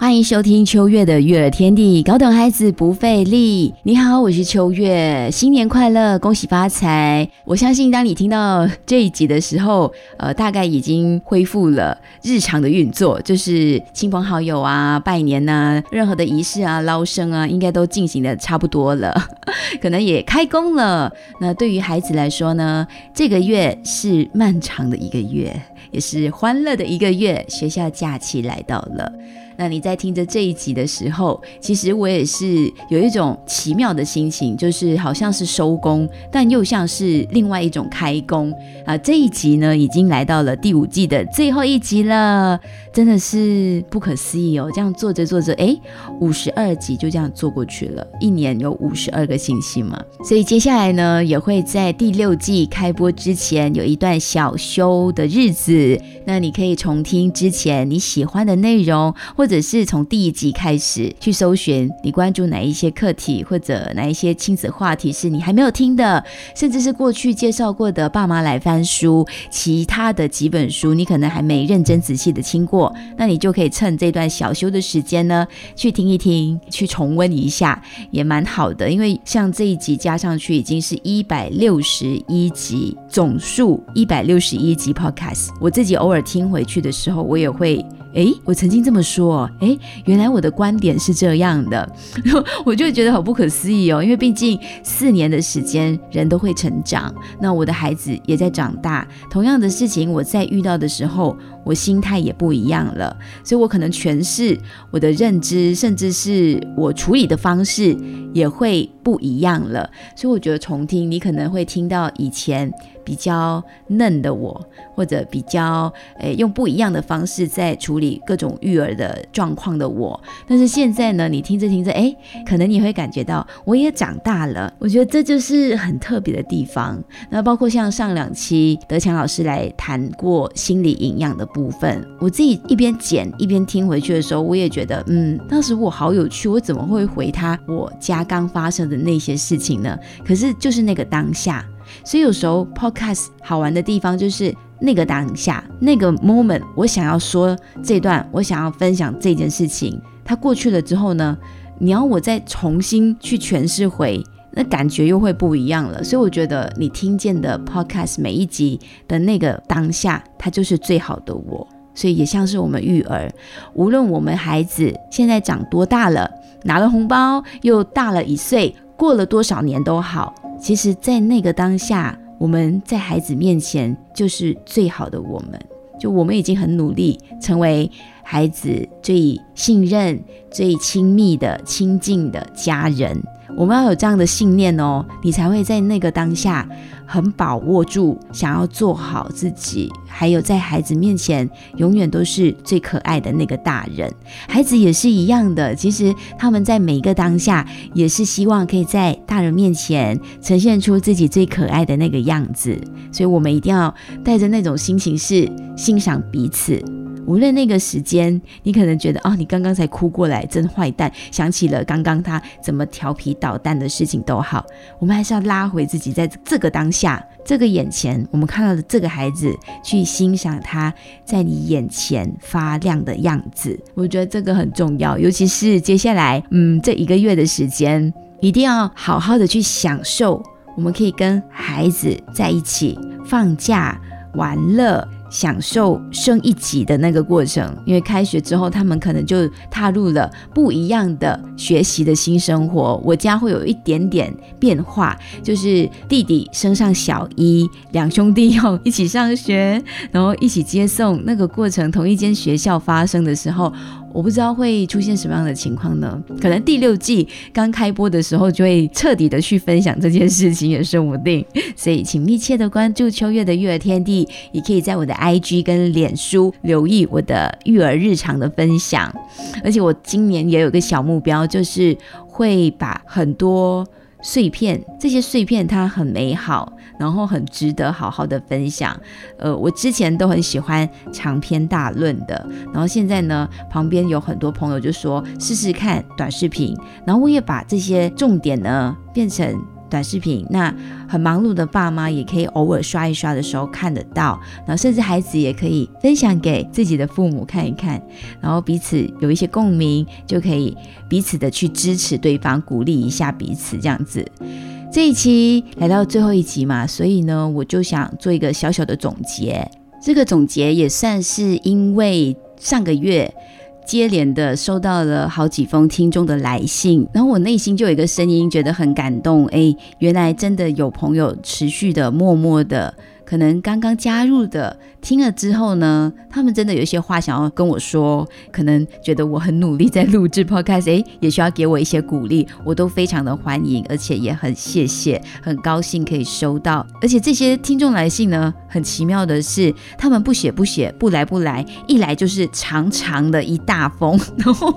欢迎收听秋月的育儿天地，搞懂孩子不费力。你好，我是秋月，新年快乐，恭喜发财！我相信当你听到这一集的时候，呃，大概已经恢复了日常的运作，就是亲朋好友啊、拜年呐、任何的仪式啊、捞生啊，应该都进行的差不多了，可能也开工了。那对于孩子来说呢，这个月是漫长的一个月，也是欢乐的一个月，学校假期来到了。那你在听着这一集的时候，其实我也是有一种奇妙的心情，就是好像是收工，但又像是另外一种开工啊。这一集呢，已经来到了第五季的最后一集了，真的是不可思议哦！这样做着做着，哎，五十二集就这样做过去了，一年有五十二个星期嘛。所以接下来呢，也会在第六季开播之前有一段小休的日子，那你可以重听之前你喜欢的内容，或者是从第一集开始去搜寻，你关注哪一些课题，或者哪一些亲子话题是你还没有听的，甚至是过去介绍过的《爸妈来翻书》，其他的几本书你可能还没认真仔细的听过，那你就可以趁这段小休的时间呢，去听一听，去重温一下，也蛮好的。因为像这一集加上去，已经是一百六十一集，总数一百六十一集 Podcast，我自己偶尔听回去的时候，我也会。哎，我曾经这么说，哎，原来我的观点是这样的，我就觉得好不可思议哦。因为毕竟四年的时间，人都会成长，那我的孩子也在长大，同样的事情我在遇到的时候，我心态也不一样了，所以我可能诠释我的认知，甚至是我处理的方式也会不一样了。所以我觉得重听，你可能会听到以前。比较嫩的我，或者比较诶用不一样的方式在处理各种育儿的状况的我，但是现在呢，你听着听着，诶，可能你会感觉到我也长大了。我觉得这就是很特别的地方。那包括像上两期德强老师来谈过心理营养的部分，我自己一边剪一边听回去的时候，我也觉得，嗯，当时我好有趣，我怎么会回他我家刚发生的那些事情呢？可是就是那个当下。所以有时候 podcast 好玩的地方就是那个当下那个 moment，我想要说这段，我想要分享这件事情，它过去了之后呢，你要我再重新去诠释回，那感觉又会不一样了。所以我觉得你听见的 podcast 每一集的那个当下，它就是最好的我。所以也像是我们育儿，无论我们孩子现在长多大了，拿了红包又大了一岁，过了多少年都好。其实，在那个当下，我们在孩子面前就是最好的我们。就我们已经很努力，成为孩子最信任、最亲密的、亲近的家人。我们要有这样的信念哦，你才会在那个当下很把握住，想要做好自己，还有在孩子面前永远都是最可爱的那个大人。孩子也是一样的，其实他们在每一个当下也是希望可以在大人面前呈现出自己最可爱的那个样子。所以，我们一定要带着那种心情，是欣赏彼此。无论那个时间，你可能觉得哦，你刚刚才哭过来，真坏蛋，想起了刚刚他怎么调皮捣蛋的事情都好，我们还是要拉回自己，在这个当下，这个眼前，我们看到的这个孩子，去欣赏他在你眼前发亮的样子。我觉得这个很重要，尤其是接下来，嗯，这一个月的时间，一定要好好的去享受，我们可以跟孩子在一起放假玩乐。享受升一级的那个过程，因为开学之后，他们可能就踏入了不一样的学习的新生活。我家会有一点点变化，就是弟弟升上小一，两兄弟要一起上学，然后一起接送，那个过程同一间学校发生的时候。我不知道会出现什么样的情况呢？可能第六季刚开播的时候就会彻底的去分享这件事情，也说不定。所以请密切的关注秋月的育儿天地，也可以在我的 IG 跟脸书留意我的育儿日常的分享。而且我今年也有个小目标，就是会把很多碎片，这些碎片它很美好，然后很值得好好的分享。呃，我之前都很喜欢长篇大论的，然后现在呢，旁边有很多朋友就说试试看短视频，然后我也把这些重点呢变成。短视频，那很忙碌的爸妈也可以偶尔刷一刷的时候看得到，然后甚至孩子也可以分享给自己的父母看一看，然后彼此有一些共鸣，就可以彼此的去支持对方，鼓励一下彼此这样子。这一期来到最后一集嘛，所以呢，我就想做一个小小的总结。这个总结也算是因为上个月。接连的收到了好几封听众的来信，然后我内心就有一个声音，觉得很感动。哎，原来真的有朋友持续的、默默的。可能刚刚加入的听了之后呢，他们真的有一些话想要跟我说，可能觉得我很努力在录制 podcast，哎，也需要给我一些鼓励，我都非常的欢迎，而且也很谢谢，很高兴可以收到。而且这些听众来信呢，很奇妙的是，他们不写不写，不来不来，一来就是长长的一大封，然后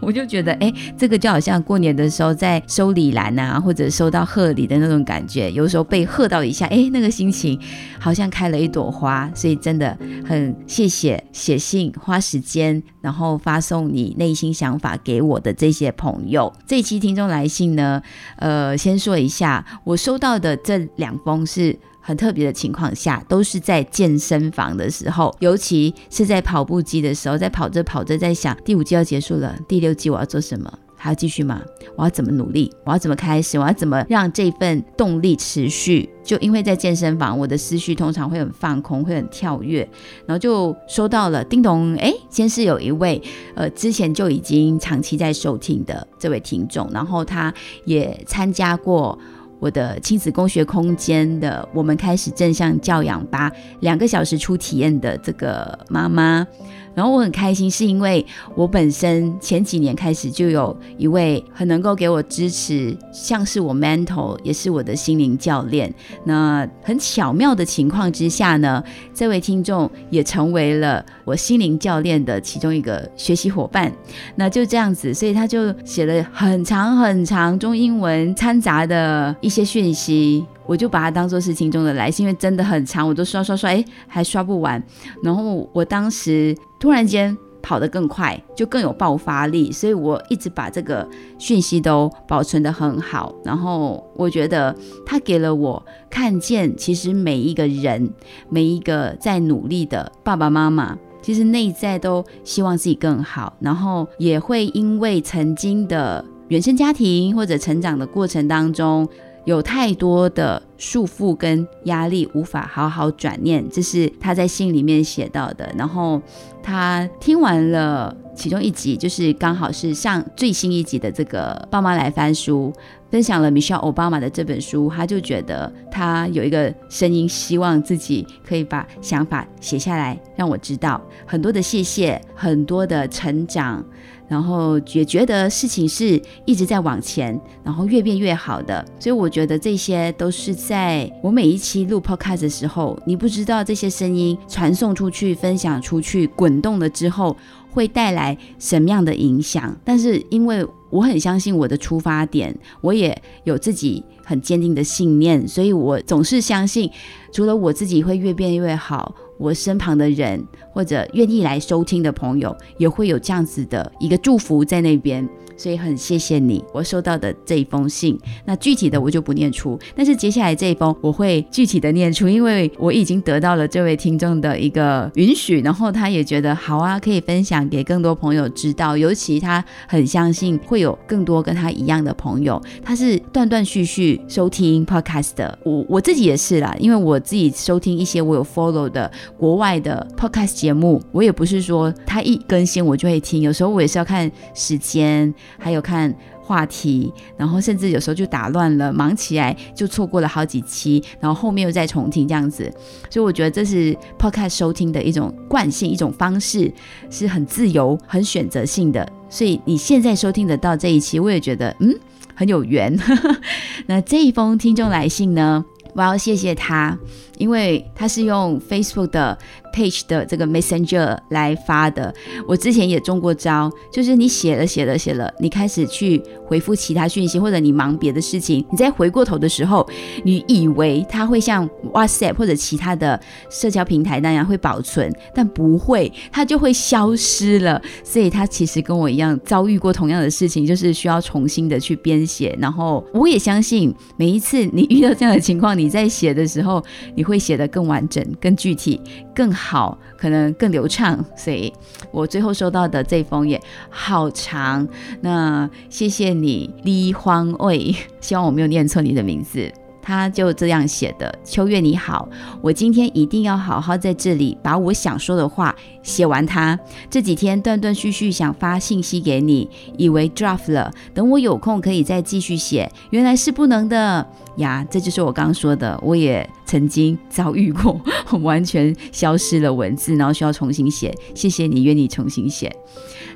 我就觉得，哎，这个就好像过年的时候在收礼篮啊，或者收到贺礼的那种感觉，有时候被贺到一下，哎，那个心情。好像开了一朵花，所以真的很谢谢写信花时间，然后发送你内心想法给我的这些朋友。这一期听众来信呢，呃，先说一下，我收到的这两封是很特别的情况下，都是在健身房的时候，尤其是在跑步机的时候，在跑着跑着，在想第五季要结束了，第六季我要做什么？还要继续吗？我要怎么努力？我要怎么开始？我要怎么让这份动力持续？就因为在健身房，我的思绪通常会很放空，会很跳跃，然后就收到了叮咚，哎，先是有一位呃之前就已经长期在收听的这位听众，然后他也参加过我的亲子工学空间的我们开始正向教养吧两个小时初体验的这个妈妈。然后我很开心，是因为我本身前几年开始就有一位很能够给我支持，像是我 mental 也是我的心灵教练。那很巧妙的情况之下呢，这位听众也成为了我心灵教练的其中一个学习伙伴。那就这样子，所以他就写了很长很长中英文掺杂的一些讯息。我就把它当做是听众的来信，因为真的很长，我都刷刷刷，哎，还刷不完。然后我当时突然间跑得更快，就更有爆发力，所以我一直把这个讯息都保存得很好。然后我觉得他给了我看见，其实每一个人，每一个在努力的爸爸妈妈，其实内在都希望自己更好，然后也会因为曾经的原生家庭或者成长的过程当中。有太多的束缚跟压力，无法好好转念，这是他在信里面写到的。然后他听完了其中一集，就是刚好是上最新一集的这个爸妈来翻书，分享了 Michelle Obama 的这本书，他就觉得他有一个声音，希望自己可以把想法写下来，让我知道很多的谢谢，很多的成长。然后也觉得事情是一直在往前，然后越变越好的，所以我觉得这些都是在我每一期录 podcast 的时候，你不知道这些声音传送出去、分享出去、滚动了之后会带来什么样的影响。但是因为我很相信我的出发点，我也有自己很坚定的信念，所以我总是相信，除了我自己会越变越好。我身旁的人，或者愿意来收听的朋友，也会有这样子的一个祝福在那边。所以很谢谢你，我收到的这一封信。那具体的我就不念出，但是接下来这一封我会具体的念出，因为我已经得到了这位听众的一个允许，然后他也觉得好啊，可以分享给更多朋友知道。尤其他很相信会有更多跟他一样的朋友。他是断断续续收听 podcast 的，我我自己也是啦，因为我自己收听一些我有 follow 的国外的 podcast 节目，我也不是说他一更新我就会听，有时候我也是要看时间。还有看话题，然后甚至有时候就打乱了，忙起来就错过了好几期，然后后面又再重听这样子，所以我觉得这是 podcast 收听的一种惯性，一种方式，是很自由、很选择性的。所以你现在收听得到这一期，我也觉得嗯很有缘。那这一封听众来信呢，我要谢谢他，因为他是用 Facebook 的 Page 的这个 Messenger 来发的。我之前也中过招，就是你写了写了写了，你开始去回复其他讯息，或者你忙别的事情，你再回过头的时候，你以为它会像 WhatsApp 或者其他的社交平台那样会保存，但不会，它就会消失了。所以他其实跟我一样遭遇过同样的事情，就是需要重新的去编写。然后我也相信，每一次你遇到这样的情况，你在写的时候，你会写得更完整、更具体、更好，好可能更流畅。所以我最后收到的这封也好长，那谢谢你，李荒卫，希望我没有念错你的名字。他就这样写的：秋月你好，我今天一定要好好在这里把我想说的话写完。它这几天断断续续想发信息给你，以为 draft 了，等我有空可以再继续写，原来是不能的呀。这就是我刚说的，我也曾经遭遇过，完全消失了文字，然后需要重新写。谢谢你，愿你重新写。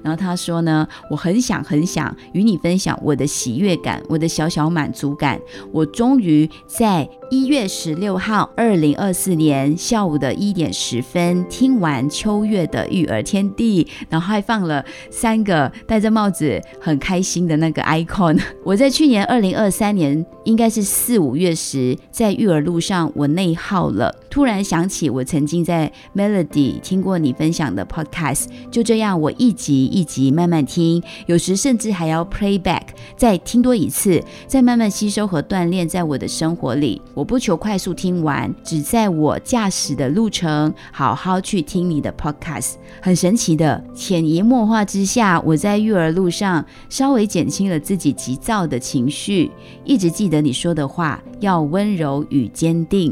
然后他说呢，我很想很想与你分享我的喜悦感，我的小小满足感。我终于在一月十六号，二零二四年下午的一点十分听完秋月的育儿天地，然后还放了三个戴着帽子很开心的那个 icon。我在去年二零二三年应该是四五月时，在育儿路上我内耗了，突然想起我曾经在 Melody 听过你分享的 podcast，就这样我一集。一集慢慢听，有时甚至还要 playback，再听多一次，再慢慢吸收和锻炼在我的生活里。我不求快速听完，只在我驾驶的路程好好去听你的 podcast。很神奇的，潜移默化之下，我在育儿路上稍微减轻了自己急躁的情绪。一直记得你说的话，要温柔与坚定。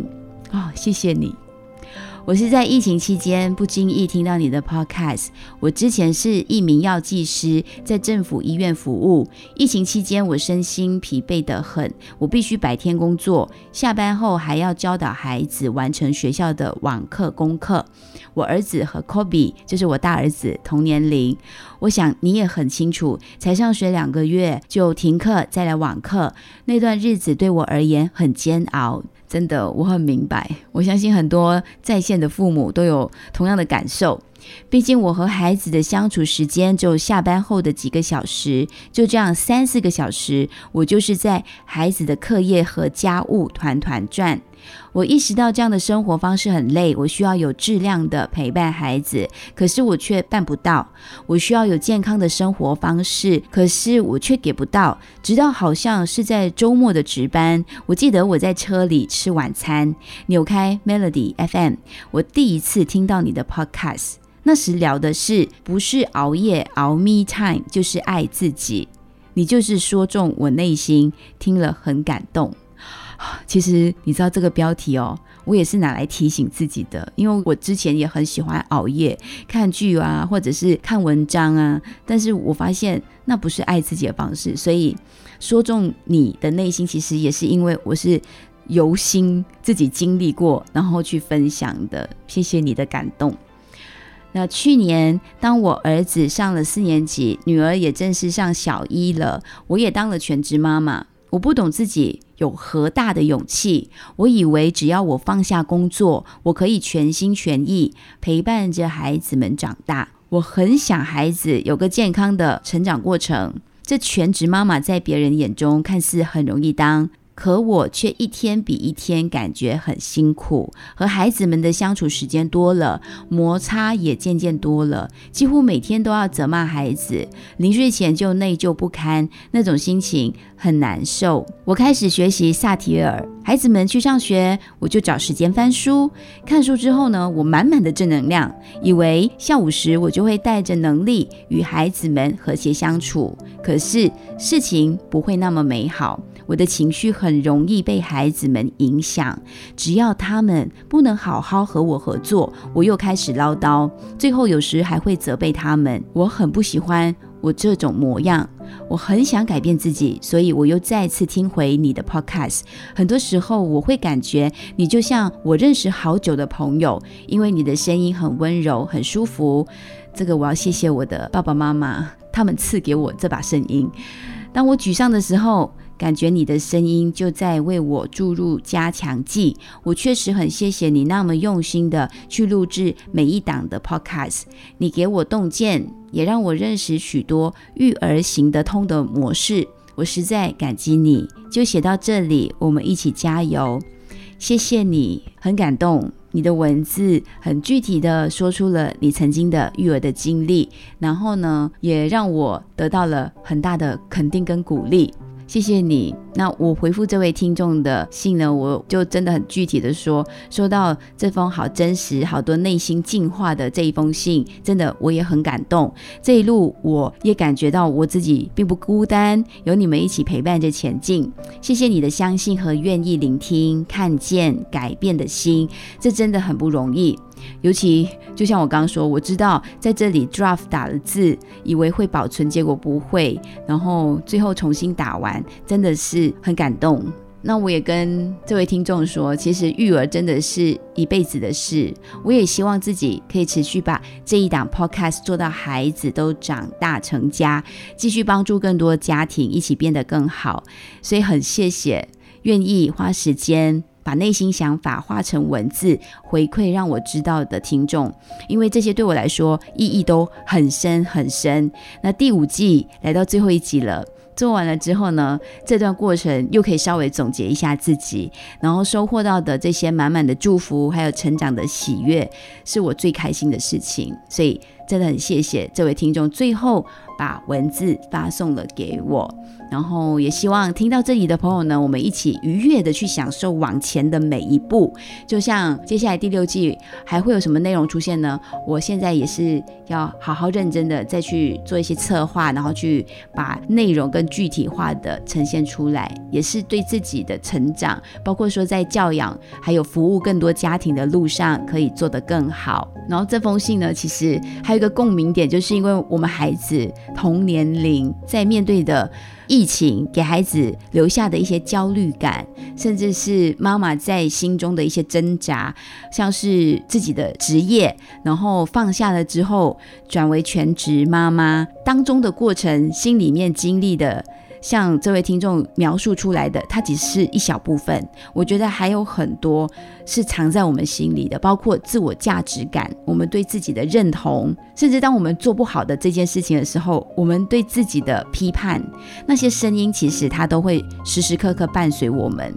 哦，谢谢你。我是在疫情期间不经意听到你的 podcast。我之前是一名药剂师，在政府医院服务。疫情期间，我身心疲惫得很，我必须白天工作，下班后还要教导孩子完成学校的网课功课。我儿子和 Kobe 就是我大儿子同年龄。我想你也很清楚，才上学两个月就停课再来网课，那段日子对我而言很煎熬。真的，我很明白。我相信很多在线的父母都有同样的感受。毕竟我和孩子的相处时间只有下班后的几个小时，就这样三四个小时，我就是在孩子的课业和家务团团转。我意识到这样的生活方式很累，我需要有质量的陪伴孩子，可是我却办不到。我需要有健康的生活方式，可是我却给不到。直到好像是在周末的值班，我记得我在车里吃晚餐，扭开 Melody FM，我第一次听到你的 Podcast。那时聊的是不是熬夜熬 Me Time，就是爱自己。你就是说中我内心，听了很感动。其实你知道这个标题哦，我也是拿来提醒自己的，因为我之前也很喜欢熬夜看剧啊，或者是看文章啊，但是我发现那不是爱自己的方式，所以说中你的内心，其实也是因为我是由心自己经历过，然后去分享的。谢谢你的感动。那去年当我儿子上了四年级，女儿也正式上小一了，我也当了全职妈妈。我不懂自己有何大的勇气。我以为只要我放下工作，我可以全心全意陪伴着孩子们长大。我很想孩子有个健康的成长过程。这全职妈妈在别人眼中看似很容易当。可我却一天比一天感觉很辛苦，和孩子们的相处时间多了，摩擦也渐渐多了，几乎每天都要责骂孩子，临睡前就内疚不堪，那种心情很难受。我开始学习萨提尔，孩子们去上学，我就找时间翻书。看书之后呢，我满满的正能量，以为下午时我就会带着能力与孩子们和谐相处。可是事情不会那么美好。我的情绪很容易被孩子们影响，只要他们不能好好和我合作，我又开始唠叨，最后有时还会责备他们。我很不喜欢我这种模样，我很想改变自己，所以我又再次听回你的 podcast。很多时候我会感觉你就像我认识好久的朋友，因为你的声音很温柔、很舒服。这个我要谢谢我的爸爸妈妈，他们赐给我这把声音。当我沮丧的时候。感觉你的声音就在为我注入加强剂。我确实很谢谢你那么用心的去录制每一档的 podcast，你给我洞见，也让我认识许多育儿行得通的模式。我实在感激你。就写到这里，我们一起加油。谢谢你，很感动。你的文字很具体的说出了你曾经的育儿的经历，然后呢，也让我得到了很大的肯定跟鼓励。谢谢你。那我回复这位听众的信呢，我就真的很具体的说，收到这封好真实、好多内心净化的这一封信，真的我也很感动。这一路我也感觉到我自己并不孤单，有你们一起陪伴着前进。谢谢你的相信和愿意聆听、看见、改变的心，这真的很不容易。尤其就像我刚刚说，我知道在这里 draft 打了字，以为会保存，结果不会，然后最后重新打完，真的是很感动。那我也跟这位听众说，其实育儿真的是一辈子的事。我也希望自己可以持续把这一档 podcast 做到孩子都长大成家，继续帮助更多家庭一起变得更好。所以很谢谢愿意花时间。把内心想法化成文字回馈，让我知道的听众，因为这些对我来说意义都很深很深。那第五季来到最后一集了，做完了之后呢，这段过程又可以稍微总结一下自己，然后收获到的这些满满的祝福，还有成长的喜悦，是我最开心的事情。所以真的很谢谢这位听众，最后把文字发送了给我。然后也希望听到这里的朋友呢，我们一起愉悦的去享受往前的每一步。就像接下来第六季还会有什么内容出现呢？我现在也是要好好认真的再去做一些策划，然后去把内容更具体化的呈现出来，也是对自己的成长，包括说在教养还有服务更多家庭的路上可以做得更好。然后这封信呢，其实还有一个共鸣点，就是因为我们孩子同年龄在面对的。疫情给孩子留下的一些焦虑感，甚至是妈妈在心中的一些挣扎，像是自己的职业，然后放下了之后转为全职妈妈当中的过程，心里面经历的。像这位听众描述出来的，它只是一小部分。我觉得还有很多是藏在我们心里的，包括自我价值感，我们对自己的认同，甚至当我们做不好的这件事情的时候，我们对自己的批判，那些声音其实它都会时时刻刻伴随我们。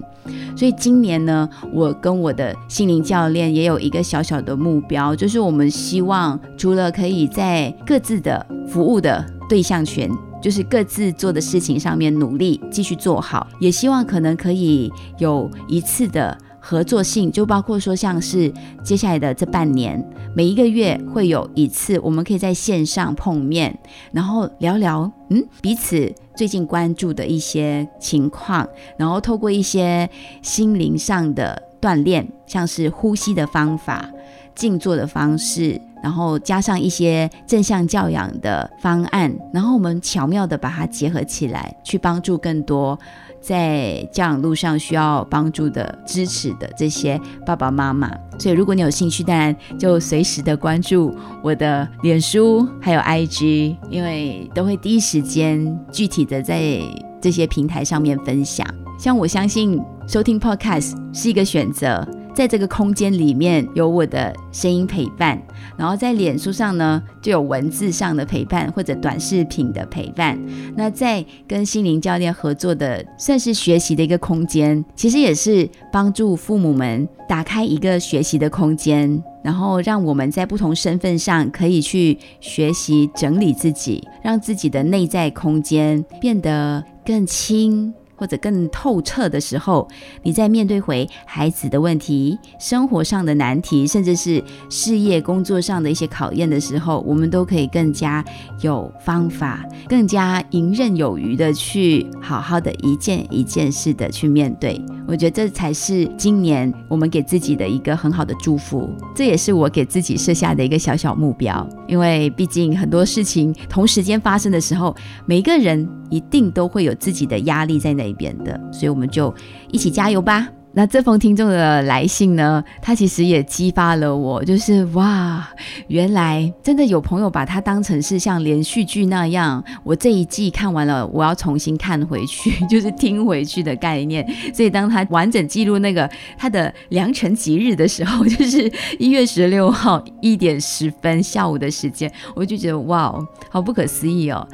所以今年呢，我跟我的心灵教练也有一个小小的目标，就是我们希望除了可以在各自的服务的对象群。就是各自做的事情上面努力继续做好，也希望可能可以有一次的合作性，就包括说像是接下来的这半年，每一个月会有一次，我们可以在线上碰面，然后聊聊嗯彼此最近关注的一些情况，然后透过一些心灵上的锻炼，像是呼吸的方法、静坐的方式。然后加上一些正向教养的方案，然后我们巧妙的把它结合起来，去帮助更多在教养路上需要帮助的、支持的这些爸爸妈妈。所以，如果你有兴趣，当然就随时的关注我的脸书还有 IG，因为都会第一时间具体的在这些平台上面分享。像我相信收听 Podcast 是一个选择。在这个空间里面有我的声音陪伴，然后在脸书上呢就有文字上的陪伴或者短视频的陪伴。那在跟心灵教练合作的，算是学习的一个空间，其实也是帮助父母们打开一个学习的空间，然后让我们在不同身份上可以去学习整理自己，让自己的内在空间变得更轻。或者更透彻的时候，你在面对回孩子的问题、生活上的难题，甚至是事业工作上的一些考验的时候，我们都可以更加有方法，更加游刃有余的去好好的一件一件事的去面对。我觉得这才是今年我们给自己的一个很好的祝福，这也是我给自己设下的一个小小目标。因为毕竟很多事情同时间发生的时候，每个人一定都会有自己的压力在那边的，所以我们就一起加油吧。那这封听众的来信呢，他其实也激发了我，就是哇，原来真的有朋友把它当成是像连续剧那样，我这一季看完了，我要重新看回去，就是听回去的概念。所以当他完整记录那个他的良辰吉日的时候，就是一月十六号一点十分下午的时间，我就觉得哇，好不可思议哦。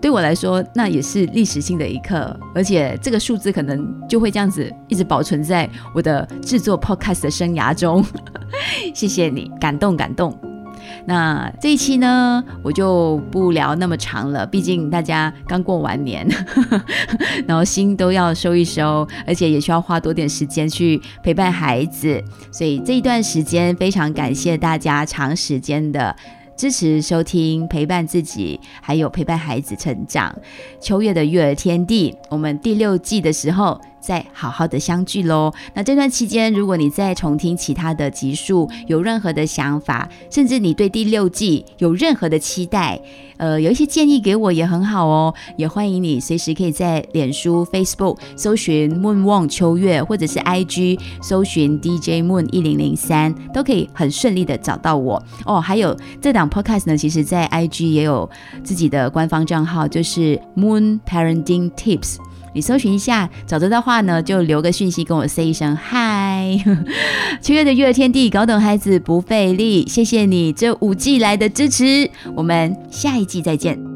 对我来说，那也是历史性的一刻，而且这个数字可能就会这样子一直保存在我的制作 podcast 的生涯中。谢谢你，感动感动。那这一期呢，我就不聊那么长了，毕竟大家刚过完年，然后心都要收一收，而且也需要花多点时间去陪伴孩子，所以这一段时间非常感谢大家长时间的。支持收听，陪伴自己，还有陪伴孩子成长。秋月的育儿天地，我们第六季的时候。再好好的相聚喽。那这段期间，如果你再重听其他的集数，有任何的想法，甚至你对第六季有任何的期待，呃，有一些建议给我也很好哦。也欢迎你随时可以在脸书、Facebook 搜寻 Moon 望秋月，或者是 IG 搜寻 DJ Moon 一零零三，都可以很顺利的找到我哦。还有这档 Podcast 呢，其实在 IG 也有自己的官方账号，就是 Moon Parenting Tips。你搜寻一下，找得到话呢，就留个讯息跟我 say 一声嗨。七月的育儿天地，搞懂孩子不费力。谢谢你这五季来的支持，我们下一季再见。